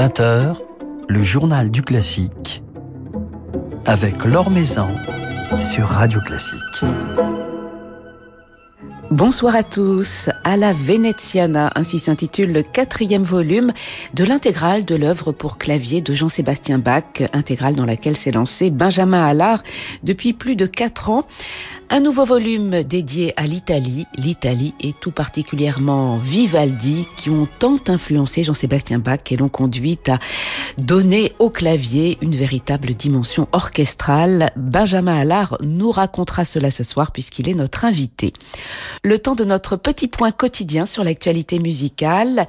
20h, le journal du classique avec Laure Maison sur Radio Classique. Bonsoir à tous. À la Veneziana, ainsi s'intitule le quatrième volume de l'intégrale de l'œuvre pour clavier de Jean-Sébastien Bach, intégrale dans laquelle s'est lancé Benjamin Allard depuis plus de quatre ans. Un nouveau volume dédié à l'Italie, l'Italie et tout particulièrement Vivaldi, qui ont tant influencé Jean-Sébastien Bach et l'ont conduit à donner au clavier une véritable dimension orchestrale. Benjamin Allard nous racontera cela ce soir puisqu'il est notre invité. Le temps de notre petit point quotidien sur l'actualité musicale.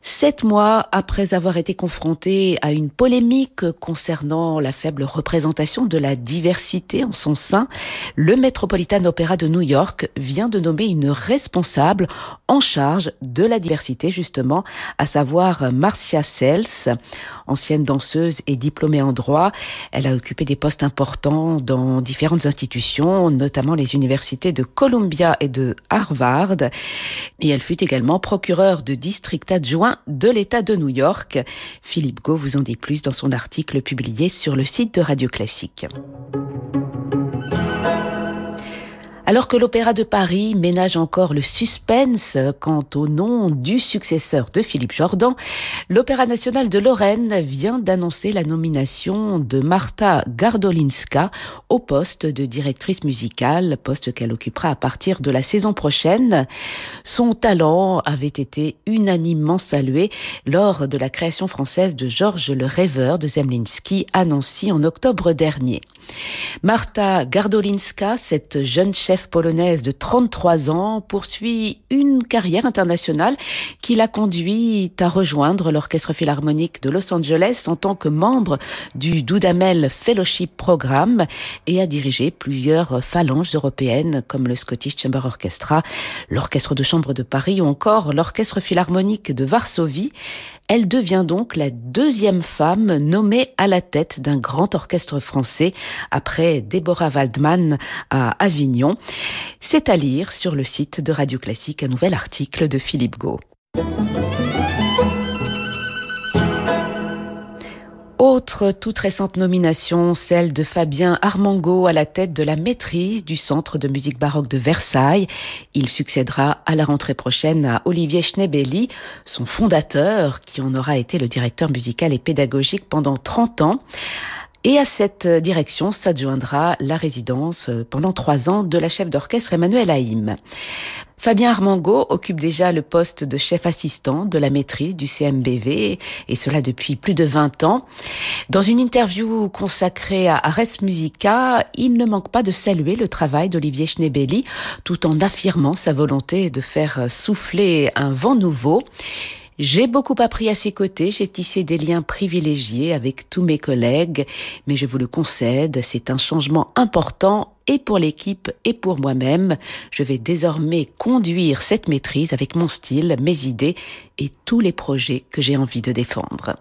Sept mois après avoir été confronté à une polémique concernant la faible représentation de la diversité en son sein, le Metropolitan Opera de New York vient de nommer une responsable en charge de la diversité justement, à savoir Marcia Sells, ancienne danseuse et diplômée en droit. Elle a occupé des postes importants dans différentes institutions, notamment les universités de Columbia et de Harvard. Et elle fut également procureure de district adjoint de l'État de New York. Philippe Gau vous en dit plus dans son article publié sur le site de Radio Classique. Alors que l'Opéra de Paris ménage encore le suspense quant au nom du successeur de Philippe Jordan, l'Opéra national de Lorraine vient d'annoncer la nomination de Marta Gardolinska au poste de directrice musicale, poste qu'elle occupera à partir de la saison prochaine. Son talent avait été unanimement salué lors de la création française de Georges le Rêveur de Zemlinsky, annoncé en octobre dernier. Marta Gardolinska, cette jeune chef polonaise de 33 ans, poursuit une carrière internationale qui l'a conduit à rejoindre l'Orchestre Philharmonique de Los Angeles en tant que membre du Dudamel Fellowship Programme et a dirigé plusieurs phalanges européennes comme le Scottish Chamber Orchestra, l'Orchestre de Chambre de Paris ou encore l'Orchestre Philharmonique de Varsovie. Elle devient donc la deuxième femme nommée à la tête d'un grand orchestre français après Deborah Waldman à Avignon. C'est à lire sur le site de Radio Classique, un nouvel article de Philippe Gau. Autre toute récente nomination, celle de Fabien Armango à la tête de la maîtrise du Centre de musique baroque de Versailles. Il succédera à la rentrée prochaine à Olivier Schnebeli, son fondateur, qui en aura été le directeur musical et pédagogique pendant 30 ans. Et à cette direction s'adjoindra la résidence pendant trois ans de la chef d'orchestre Emmanuel Haïm. Fabien Armango occupe déjà le poste de chef assistant de la maîtrise du CMBV, et cela depuis plus de 20 ans. Dans une interview consacrée à Res Musica, il ne manque pas de saluer le travail d'Olivier Schnebeli, tout en affirmant sa volonté de faire souffler un vent nouveau. J'ai beaucoup appris à ses côtés, j'ai tissé des liens privilégiés avec tous mes collègues, mais je vous le concède, c'est un changement important et pour l'équipe et pour moi-même. Je vais désormais conduire cette maîtrise avec mon style, mes idées et tous les projets que j'ai envie de défendre.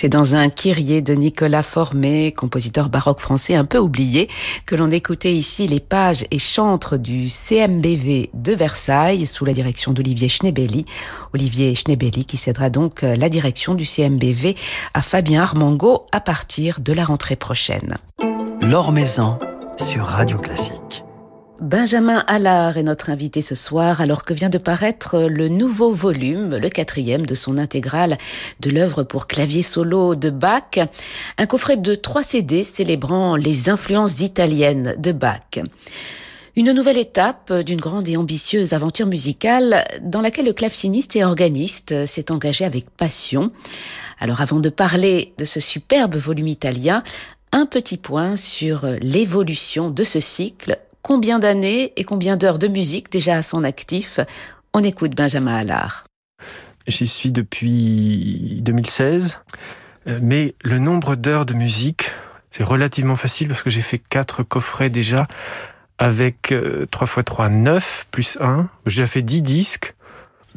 C'est dans un Kyrie de Nicolas Formé, compositeur baroque français un peu oublié, que l'on écoutait ici les pages et chantres du CMBV de Versailles sous la direction d'Olivier Schnebelli. Olivier Schnebelli qui cédera donc la direction du CMBV à Fabien Armango à partir de la rentrée prochaine. L'Or Maison sur Radio Classique. Benjamin Allard est notre invité ce soir alors que vient de paraître le nouveau volume, le quatrième de son intégrale de l'œuvre pour clavier solo de Bach, un coffret de trois CD célébrant les influences italiennes de Bach. Une nouvelle étape d'une grande et ambitieuse aventure musicale dans laquelle le claveciniste et organiste s'est engagé avec passion. Alors avant de parler de ce superbe volume italien, un petit point sur l'évolution de ce cycle combien d'années et combien d'heures de musique déjà à son actif On écoute Benjamin Allard. J'y suis depuis 2016, euh, mais le nombre d'heures de musique, c'est relativement facile parce que j'ai fait quatre coffrets déjà avec 3 x 3, 9, plus 1. J'ai fait 10 disques,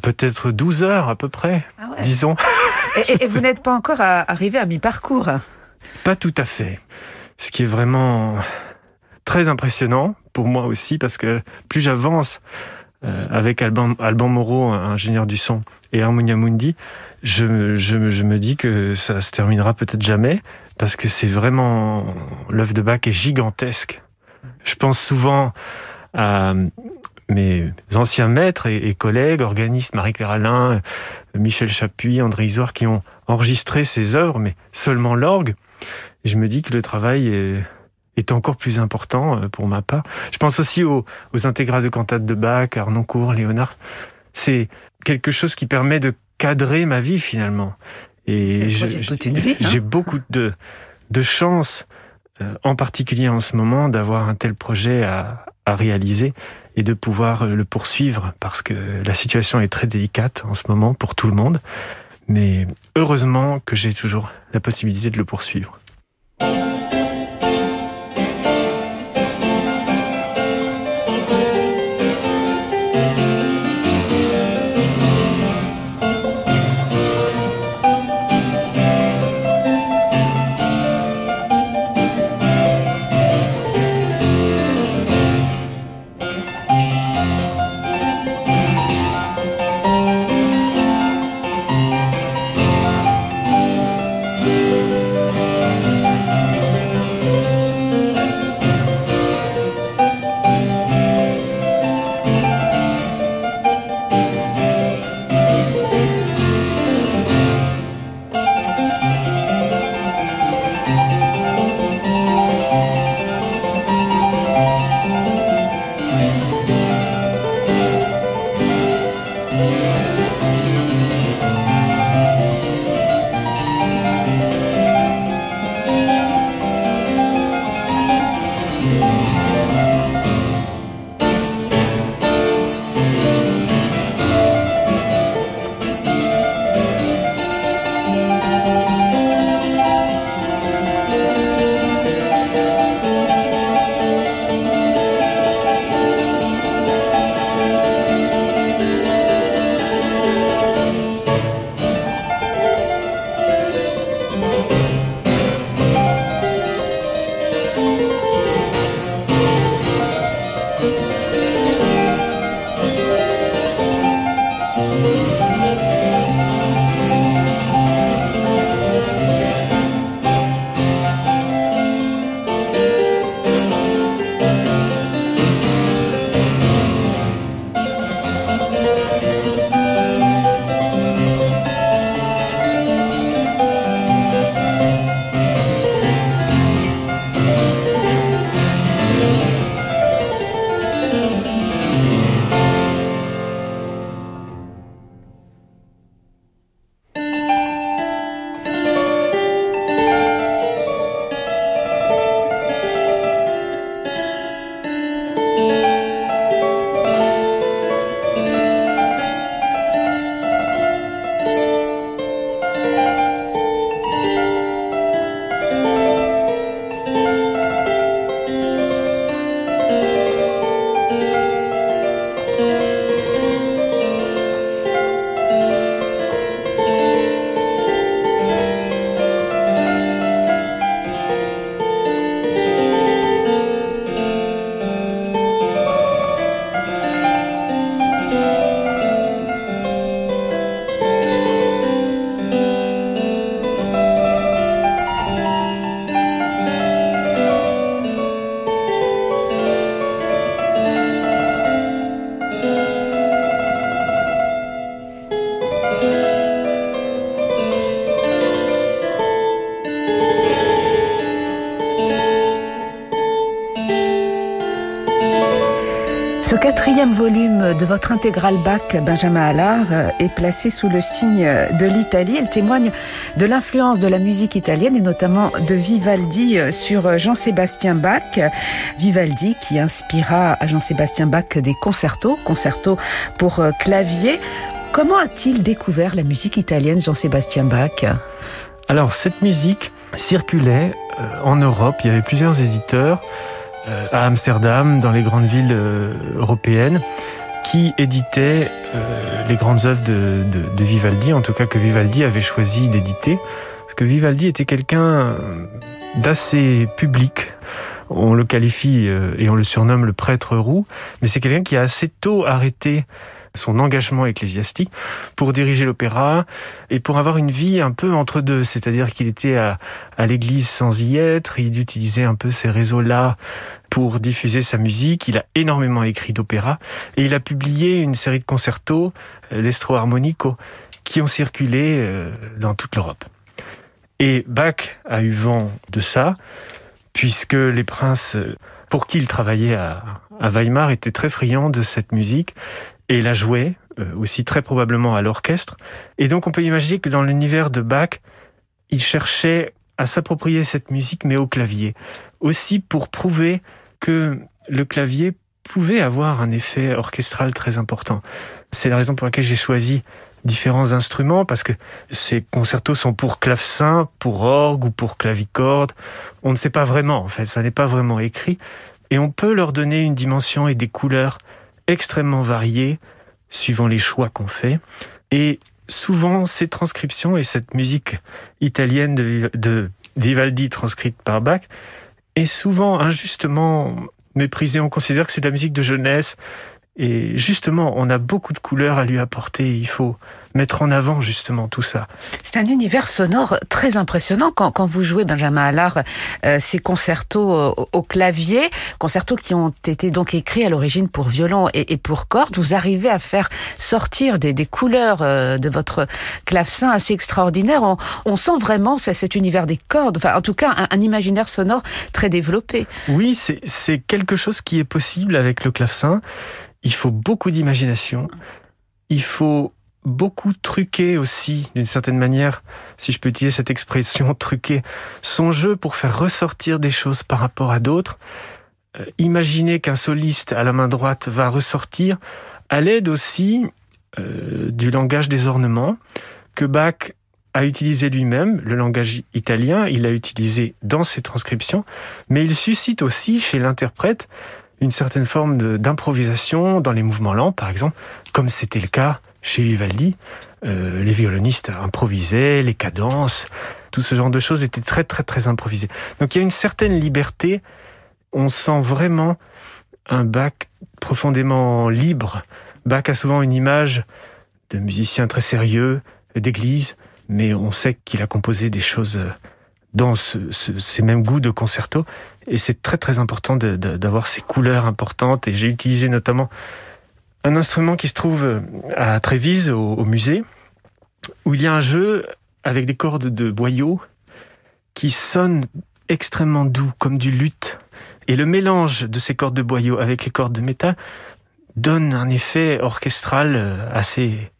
peut-être 12 heures à peu près, ah disons. Et, et vous n'êtes pas encore arrivé à mi-parcours? Pas tout à fait. Ce qui est vraiment très impressionnant pour moi aussi parce que plus j'avance euh, avec Alban, Alban Moreau, ingénieur du son, et Harmonia Mundi, je, je, me dis que ça se terminera peut-être jamais parce que c'est vraiment l'œuvre de Bach est gigantesque. Je pense souvent à mes anciens maîtres et, collègues, organistes, Marie-Claire Alain, Michel Chapuis, André Isoire, qui ont enregistré ces œuvres, mais seulement l'orgue. Je me dis que le travail est, est encore plus important euh, pour ma part. Je pense aussi aux, intégrales de cantates de Bach, Arnoncourt, Léonard. C'est quelque chose qui permet de cadrer ma vie finalement. Et hein. j'ai beaucoup de, de chance, euh, en particulier en ce moment, d'avoir un tel projet à, à réaliser et de pouvoir euh, le poursuivre parce que la situation est très délicate en ce moment pour tout le monde. Mais heureusement que j'ai toujours la possibilité de le poursuivre. Ce quatrième volume de votre intégral bac Benjamin Allard est placé sous le signe de l'Italie. Il témoigne de l'influence de la musique italienne et notamment de Vivaldi sur Jean-Sébastien Bach. Vivaldi qui inspira à Jean-Sébastien Bach des concertos, concertos pour clavier. Comment a-t-il découvert la musique italienne Jean-Sébastien Bach? Alors cette musique circulait euh, en Europe, il y avait plusieurs éditeurs euh, à Amsterdam, dans les grandes villes euh, européennes, qui éditaient euh, les grandes œuvres de, de, Vivaldi, en tout cas que Vivaldi avait choisi d'éditer, parce que Vivaldi était quelqu'un d'assez public. On le qualifie et on le surnomme le prêtre roux, mais c'est quelqu'un qui a assez tôt arrêté son engagement ecclésiastique pour diriger l'opéra et pour avoir une vie un peu entre deux. C'est-à-dire qu'il était à, l'église sans y être, il utilisait un peu ces réseaux-là pour diffuser sa musique. Il a énormément écrit d'opéra et il a publié une série de concertos, euh, l'Estro Harmonico, qui ont circulé euh, dans toute l'Europe. Et Bach a eu vent de ça, puisque les princes euh, pour qui il travaillait à Weimar étaient très friands de cette musique et la jouait aussi très probablement à l'orchestre. Et donc on peut imaginer que dans l'univers de Bach, il cherchait à s'approprier cette musique mais au clavier. Aussi pour prouver que le clavier pouvait avoir un effet orchestral très important. C'est la raison pour laquelle j'ai choisi différents instruments parce que ces concertos sont pour clavecin, pour orgue ou pour clavicorde. On ne sait pas vraiment en fait, ça n'est pas vraiment écrit et on peut leur donner une dimension et des couleurs extrêmement variées suivant les choix qu'on fait et souvent ces transcriptions et cette musique italienne de, de Vivaldi transcrite par Bach est souvent injustement méprisé. On considère que c'est de la musique de jeunesse. Et justement, on a beaucoup de couleurs à lui apporter. Il faut mettre en avant justement tout ça. C'est un univers sonore très impressionnant quand, quand vous jouez Benjamin Allard euh, ces concertos au, au, clavier, concertos qui ont été donc écrits à l'origine pour violon et, et, pour cordes. Vous arrivez à faire sortir des, des couleurs euh, de votre clavecin assez extraordinaire. On, on sent vraiment cet univers des cordes, enfin en tout cas un, un imaginaire sonore très développé. Oui, c'est quelque chose qui est possible avec le clavecin. Il faut beaucoup d'imagination. Il faut beaucoup truqué aussi, d'une certaine manière, si je peux utiliser cette expression, truquer son jeu pour faire ressortir des choses par rapport à d'autres. Euh, imaginer qu'un soliste à la main droite va ressortir à l'aide aussi euh, du langage des ornements que Bach a utilisé lui-même, le langage italien, il l'a utilisé dans ses transcriptions, mais il suscite aussi chez l'interprète une certaine forme d'improvisation dans les mouvements lents, par exemple, comme c'était le cas chez Vivaldi, euh, les violonistes improvisaient, les cadences, tout ce genre de choses était très très très improvisé. Donc il y a une certaine liberté, on sent vraiment un Bach profondément libre. Bach a souvent une image de musicien très sérieux, d'église, mais on sait qu'il a composé des choses dans ce, ce, ces mêmes goûts de concerto, et c'est très très important d'avoir ces couleurs importantes, et j'ai utilisé notamment un instrument qui se trouve à Trévise, au, au, musée, où il y a un jeu avec des cordes de boyaux qui sonnent extrêmement doux, comme du luth. Et le mélange de ces cordes de boyaux avec les cordes de métal donne un effet orchestral euh, assez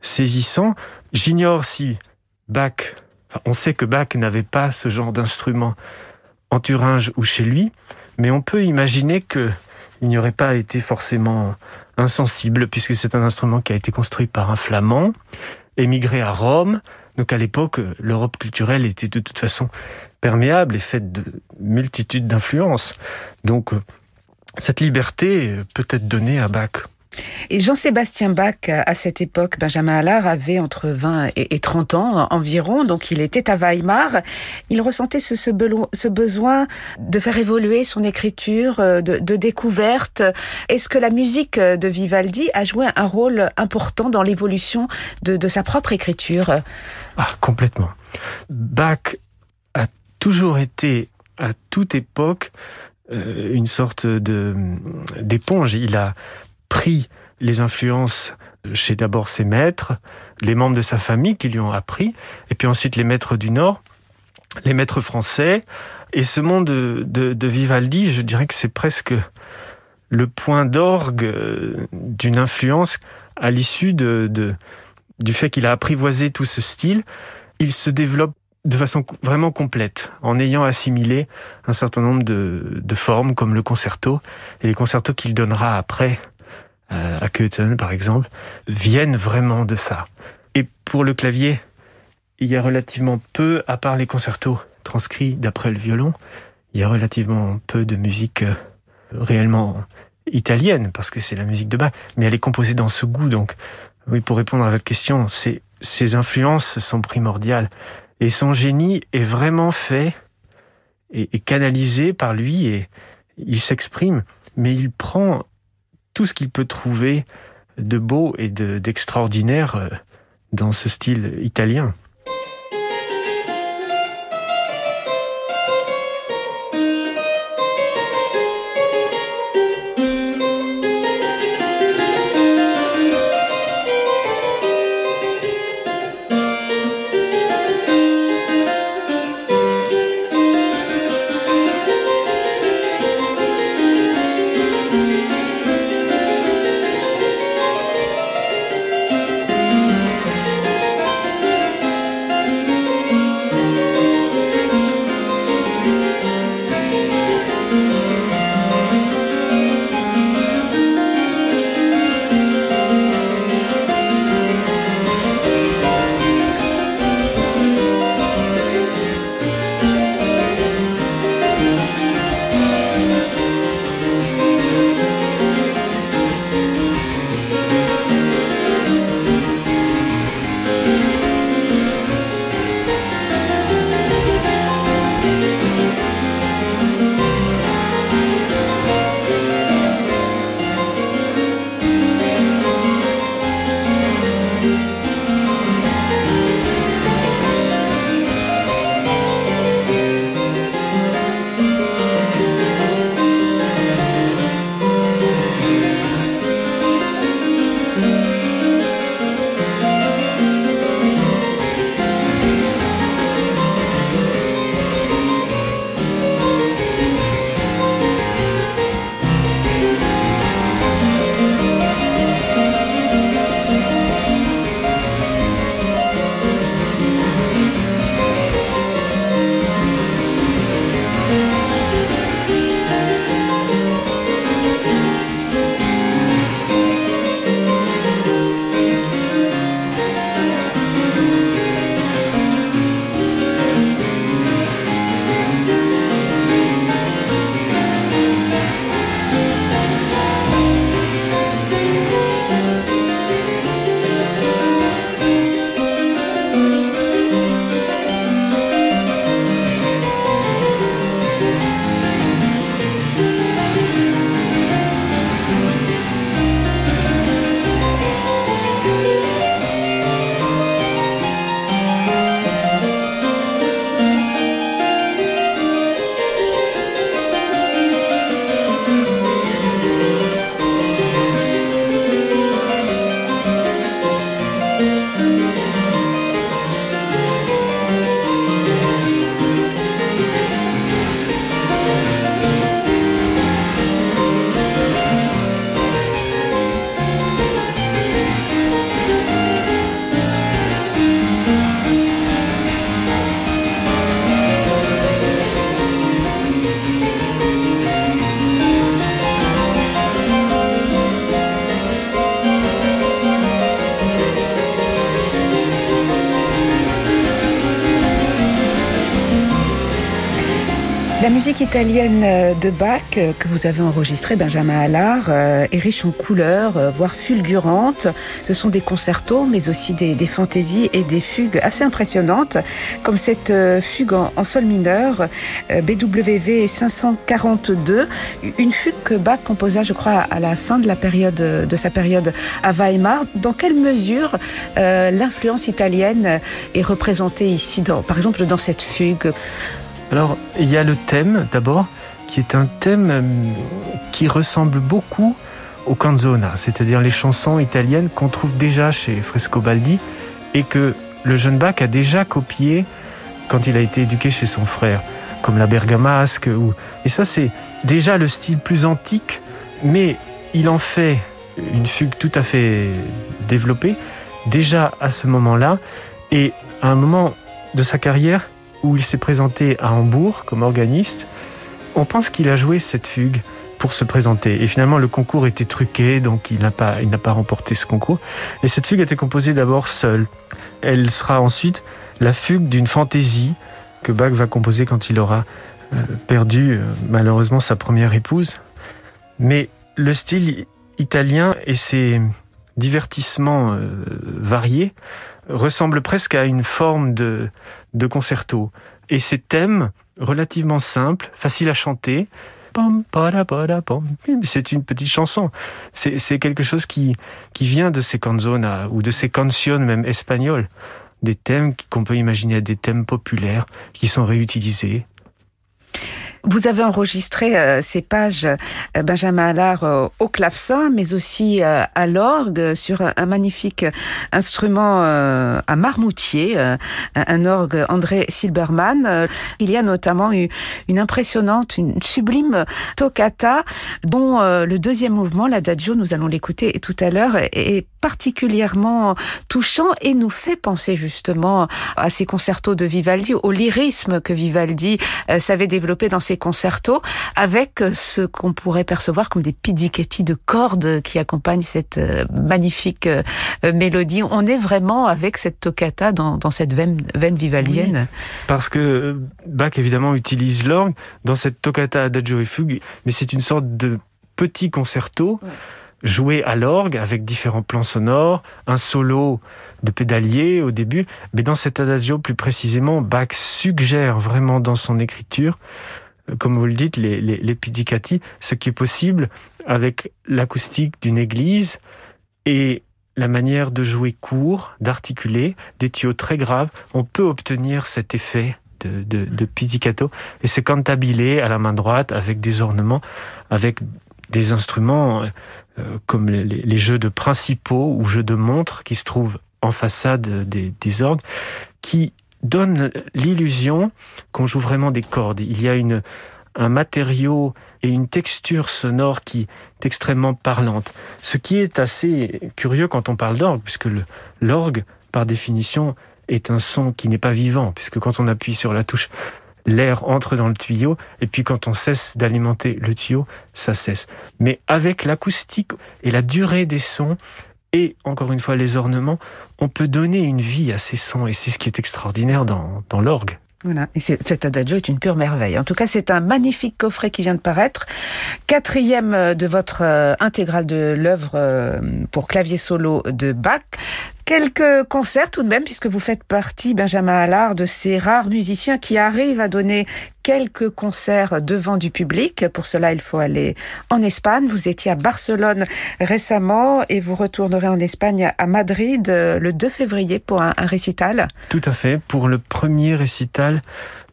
saisissant. J'ignore si Bach, on sait que Bach n'avait pas ce genre d'instrument en Thuringe ou chez lui, mais on peut imaginer que il n'y aurait pas été forcément insensible, puisque c'est un instrument qui a été construit par un flamand, émigré à Rome. Donc à l'époque, l'Europe culturelle était de toute façon perméable et faite de multitudes d'influences. Donc cette liberté peut être donnée à Bach. Et Jean-Sébastien Bach, à cette époque, Benjamin Allard avait entre 20 et 30 ans environ, donc il était à Weimar. Il ressentait ce, besoin de faire évoluer son écriture, de, de découverte. Est-ce que la musique de Vivaldi a joué un rôle important dans l'évolution de, sa propre écriture? Ah, complètement. Bach a toujours été, à toute époque, euh, une sorte d'éponge. Il a pris les influences chez d'abord ses maîtres, les membres de sa famille qui lui ont appris, et puis ensuite les maîtres du Nord, les maîtres français. Et ce monde de, de, de Vivaldi, je dirais que c'est presque le point d'orgue euh, d'une influence à l'issue de, du fait qu'il a apprivoisé tout ce style. Il se développe de façon vraiment complète, en ayant assimilé un certain nombre de, de formes, comme le concerto, et les concertos qu'il donnera après euh, à Köthen, par exemple, viennent vraiment de ça. Et pour le clavier, il y a relativement peu, à part les concertos transcrits d'après le violon, il y a relativement peu de musique euh, réellement italienne, parce que c'est la musique de bas, mais elle est composée dans ce goût. Donc, oui, pour répondre à votre question, ces influences sont primordiales. Et son génie est vraiment fait et, canalisé par lui et il s'exprime, mais il prend tout ce qu'il peut trouver de beau et d'extraordinaire euh, dans ce style italien. Musique italienne euh, de Bach euh, que vous avez enregistrée, Benjamin Allard, euh, est riche en couleurs, voire fulgurantes. Ce sont des concertos, mais aussi des, fantaisies et des fugues assez impressionnantes, comme cette fugue en, sol mineur, BWV 542, une fugue que Bach composa, je crois, à la fin de la période de sa période à Weimar. Dans quelle mesure l'influence italienne est représentée ici, par exemple, dans cette fugue? Alors, il y a le thème d'abord, qui est un thème euh, qui ressemble beaucoup au canzona, c'est-à-dire les chansons italiennes qu'on trouve déjà chez Frescobaldi et que le jeune Bach a déjà copié quand il a été éduqué chez son frère, comme la bergamasque. Ou... Et ça, c'est déjà le style plus antique Mais il en fait une fugue tout à fait développée, déjà à ce moment-là, et à un moment de sa carrière où il s'est présenté à Hambourg comme organiste, on pense qu'il a joué cette fugue pour se présenter. Et finalement, le concours était truqué, donc il n'a pas, il n'a pas remporté ce concours. Et cette fugue a été composée d'abord seule. Elle sera ensuite la fugue d'une fantaisie que Bach va composer quand il aura euh, perdu euh, malheureusement sa première épouse. Mais le style italien et ses divertissements euh, variés ressemblent presque à une forme de, de concerto. Et ces thèmes relativement simples, faciles à chanter, c'est une petite chanson. C'est quelque chose qui, qui vient de ces canzonas ou de ces canciones même espagnoles. Des thèmes qu'on peut imaginer des thèmes populaires qui sont réutilisés vous avez enregistré euh, ces pages euh, Benjamin Allard euh, au clavecin, mais aussi à l'orgue sur un, magnifique instrument à marmoutier, un orgue André Silberman. Il y a notamment eu une impressionnante, une sublime toccata dont le deuxième mouvement, l'adagio, nous allons l'écouter tout à l'heure, est particulièrement touchant et nous fait penser justement à ces concertos de Vivaldi, au lyrisme que Vivaldi savait développer dans ses concertos, avec ce qu'on pourrait percevoir comme des pizzichetti de cordes qui accompagnent cette euh, magnifique euh, mélodie. On est vraiment avec cette toccata dans, cette veine, vivaldienne. parce que Bach évidemment utilise l'orgue dans cette toccata adagio et fugue, mais c'est une sorte de petit concerto joué à l'orgue avec différents plans sonores, un solo de pédalier au début, mais dans cet adagio plus précisément, Bach suggère vraiment dans son écriture, euh, comme vous le dites, les, les, pizzicati, ce qui est possible avec l'acoustique d'une église et la manière de jouer court, d'articuler, des tuyaux très graves, on peut obtenir cet effet de, de, de pizzicato et c'est cantabilé à la main droite avec des ornements, avec des instruments euh, comme les, jeux de principaux ou jeux de montres qui se trouvent en façade des, des orgues, qui donnent l'illusion qu'on joue vraiment des cordes. Il y a une, un matériau et une texture sonore qui est extrêmement parlante. Ce qui est assez curieux quand on parle d'orgue, puisque l'orgue, par définition, est un son qui n'est pas vivant, puisque quand on appuie sur la touche l'air entre dans le tuyau, et puis quand on cesse d'alimenter le tuyau, ça cesse. Mais avec l'acoustique et la durée des sons, et encore une fois les ornements, on peut donner une vie à ces sons, et c'est ce qui est extraordinaire dans, l'orgue. Voilà, et cet adagio est une pure merveille. En tout cas, c'est un magnifique coffret qui vient de paraître, quatrième de votre euh, intégrale de l'œuvre euh, pour clavier solo de Bach. Quelques concerts tout de même, puisque vous faites partie, Benjamin Allard, de ces rares musiciens qui arrivent à donner quelques concerts devant du public. Pour cela, il faut aller en Espagne. Vous étiez à Barcelone récemment et vous retournerez en Espagne à Madrid euh, le 2 février pour un, récital. Tout à fait, pour le premier récital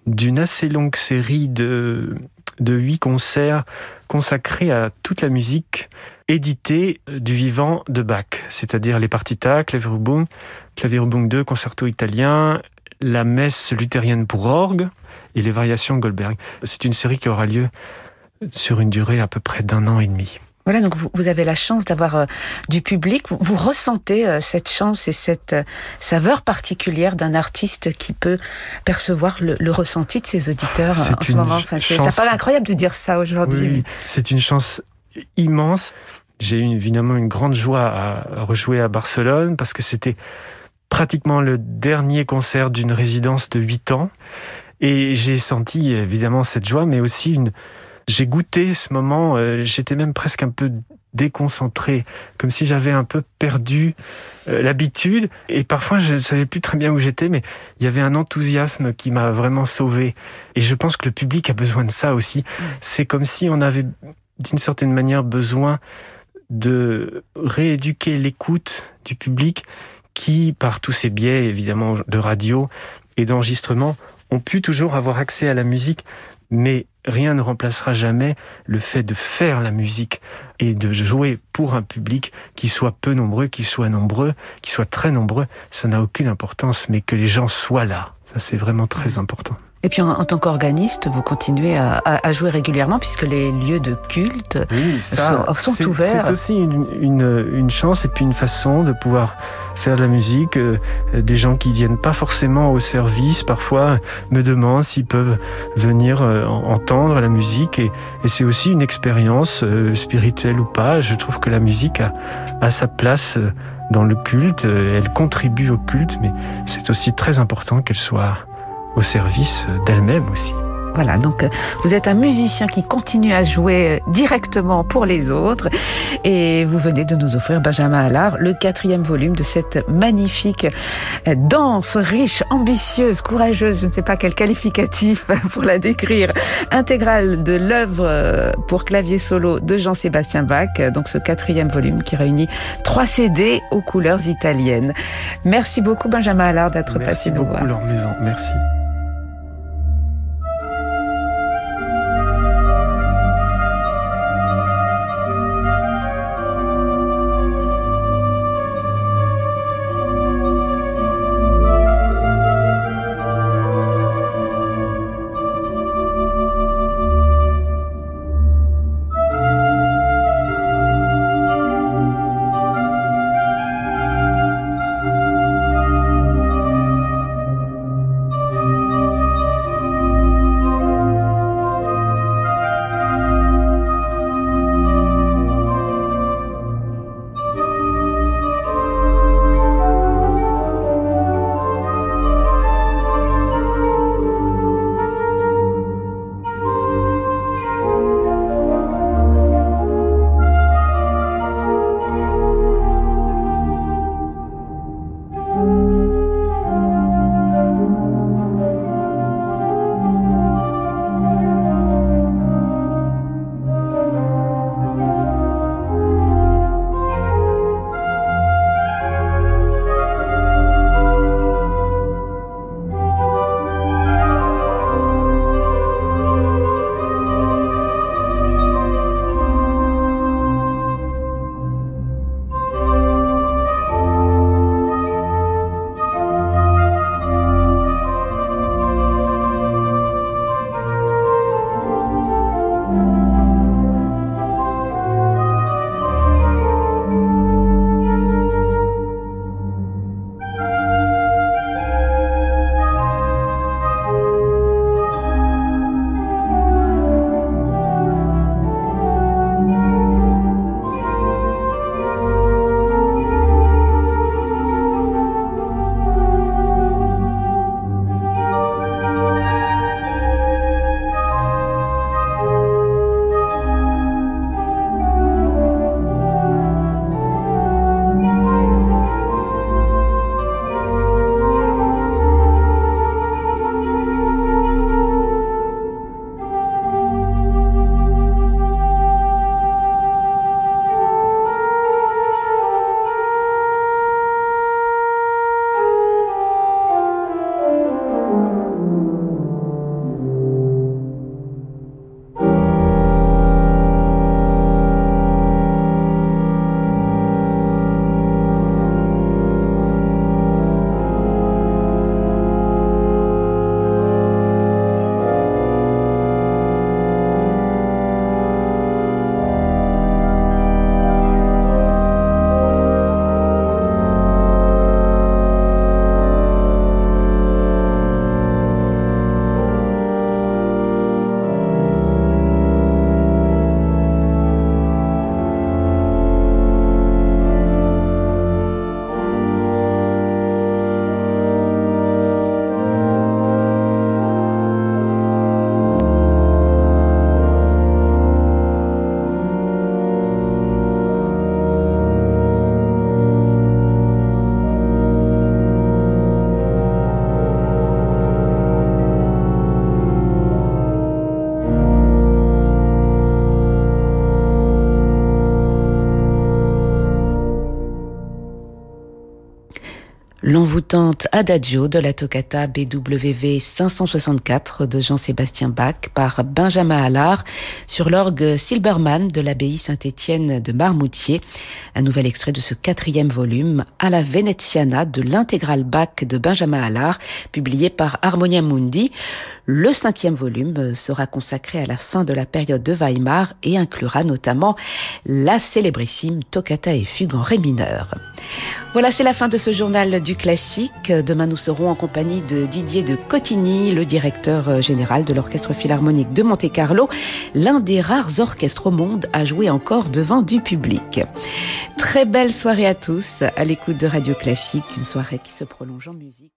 d'une assez longue série de, de huit concerts consacrés à toute la musique édité euh, du vivant de Bach, c'est-à-dire les partita, Klavierubung, Klavierubung 2, concerto italien, la messe luthérienne pour orgue et les variations Goldberg. C'est une série qui aura lieu sur une durée à peu près d'un an et demi. Voilà, donc vous, avez la chance d'avoir euh, du public. Vous, ressentez euh, cette chance et cette saveur particulière d'un artiste qui peut percevoir le, ressenti de ses auditeurs en ce moment. Enfin, ça paraît incroyable de dire ça aujourd'hui. Oui, c'est une chance immense. J'ai eu évidemment une grande joie à rejouer à Barcelone parce que c'était pratiquement le dernier concert d'une résidence de 8 ans. Et j'ai senti évidemment cette joie, mais aussi une... J'ai goûté ce moment, euh, j'étais même presque un peu déconcentré, comme si j'avais un peu perdu euh, l'habitude. Et parfois, je ne savais plus très bien où j'étais, mais il y avait un enthousiasme qui m'a vraiment sauvé. Et je pense que le public a besoin de ça aussi. Mm. C'est comme si on avait d'une certaine manière besoin de rééduquer l'écoute du public qui, par tous ces biais évidemment de radio et d'enregistrement, ont pu toujours avoir accès à la musique, mais rien ne remplacera jamais le fait de faire la musique et de jouer pour un public qui soit peu nombreux, qui soit nombreux, qui soit très nombreux, ça n'a aucune importance, mais que les gens soient là, ça c'est vraiment très important. Et puis en, tant qu'organiste, vous continuez à, jouer régulièrement puisque les lieux de culte sont, ouverts. C'est aussi une, chance et puis une façon de pouvoir faire de la musique. Euh, des gens qui viennent pas forcément au service, parfois me demandent s'ils peuvent venir euh, entendre la musique. Et, c'est aussi une expérience euh, spirituelle ou pas. Je trouve que la musique a, a sa place dans le culte. Elle contribue au culte, mais c'est aussi très important qu'elle soit au service d'elle-même aussi. Voilà, donc euh, vous êtes un musicien qui continue à jouer euh, directement pour les autres et vous venez de nous offrir Benjamin Allard, le quatrième volume de cette magnifique euh, danse riche, ambitieuse, courageuse, je ne sais pas quel qualificatif pour la décrire, intégrale de l'œuvre pour clavier solo de Jean-Sébastien Bach, donc ce quatrième volume qui réunit trois CD aux couleurs italiennes. Merci beaucoup Benjamin Allard d'être passé nous voir. Merci beaucoup Maison, merci. L'envoûtante Adagio de la toccata BWV 564 de Jean-Sébastien Bach par Benjamin Allard sur l'orgue Silbermann de l'abbaye Saint-Étienne de Marmoutier. Un nouvel extrait de ce quatrième volume à la Veneziana de l'intégrale Bach de Benjamin Allard publié par Harmonia Mundi. Le cinquième volume sera consacré à la fin de la période de Weimar et inclura notamment la célébrissime Toccata et Fugue en Ré mineur. Voilà, c'est la fin de ce journal du classique. Demain, nous serons en compagnie de Didier de Cotigny, le directeur général de l'Orchestre Philharmonique de Monte-Carlo, l'un des rares orchestres au monde à jouer encore devant du public. Très belle soirée à tous à l'écoute de Radio Classique, une soirée qui se prolonge en musique.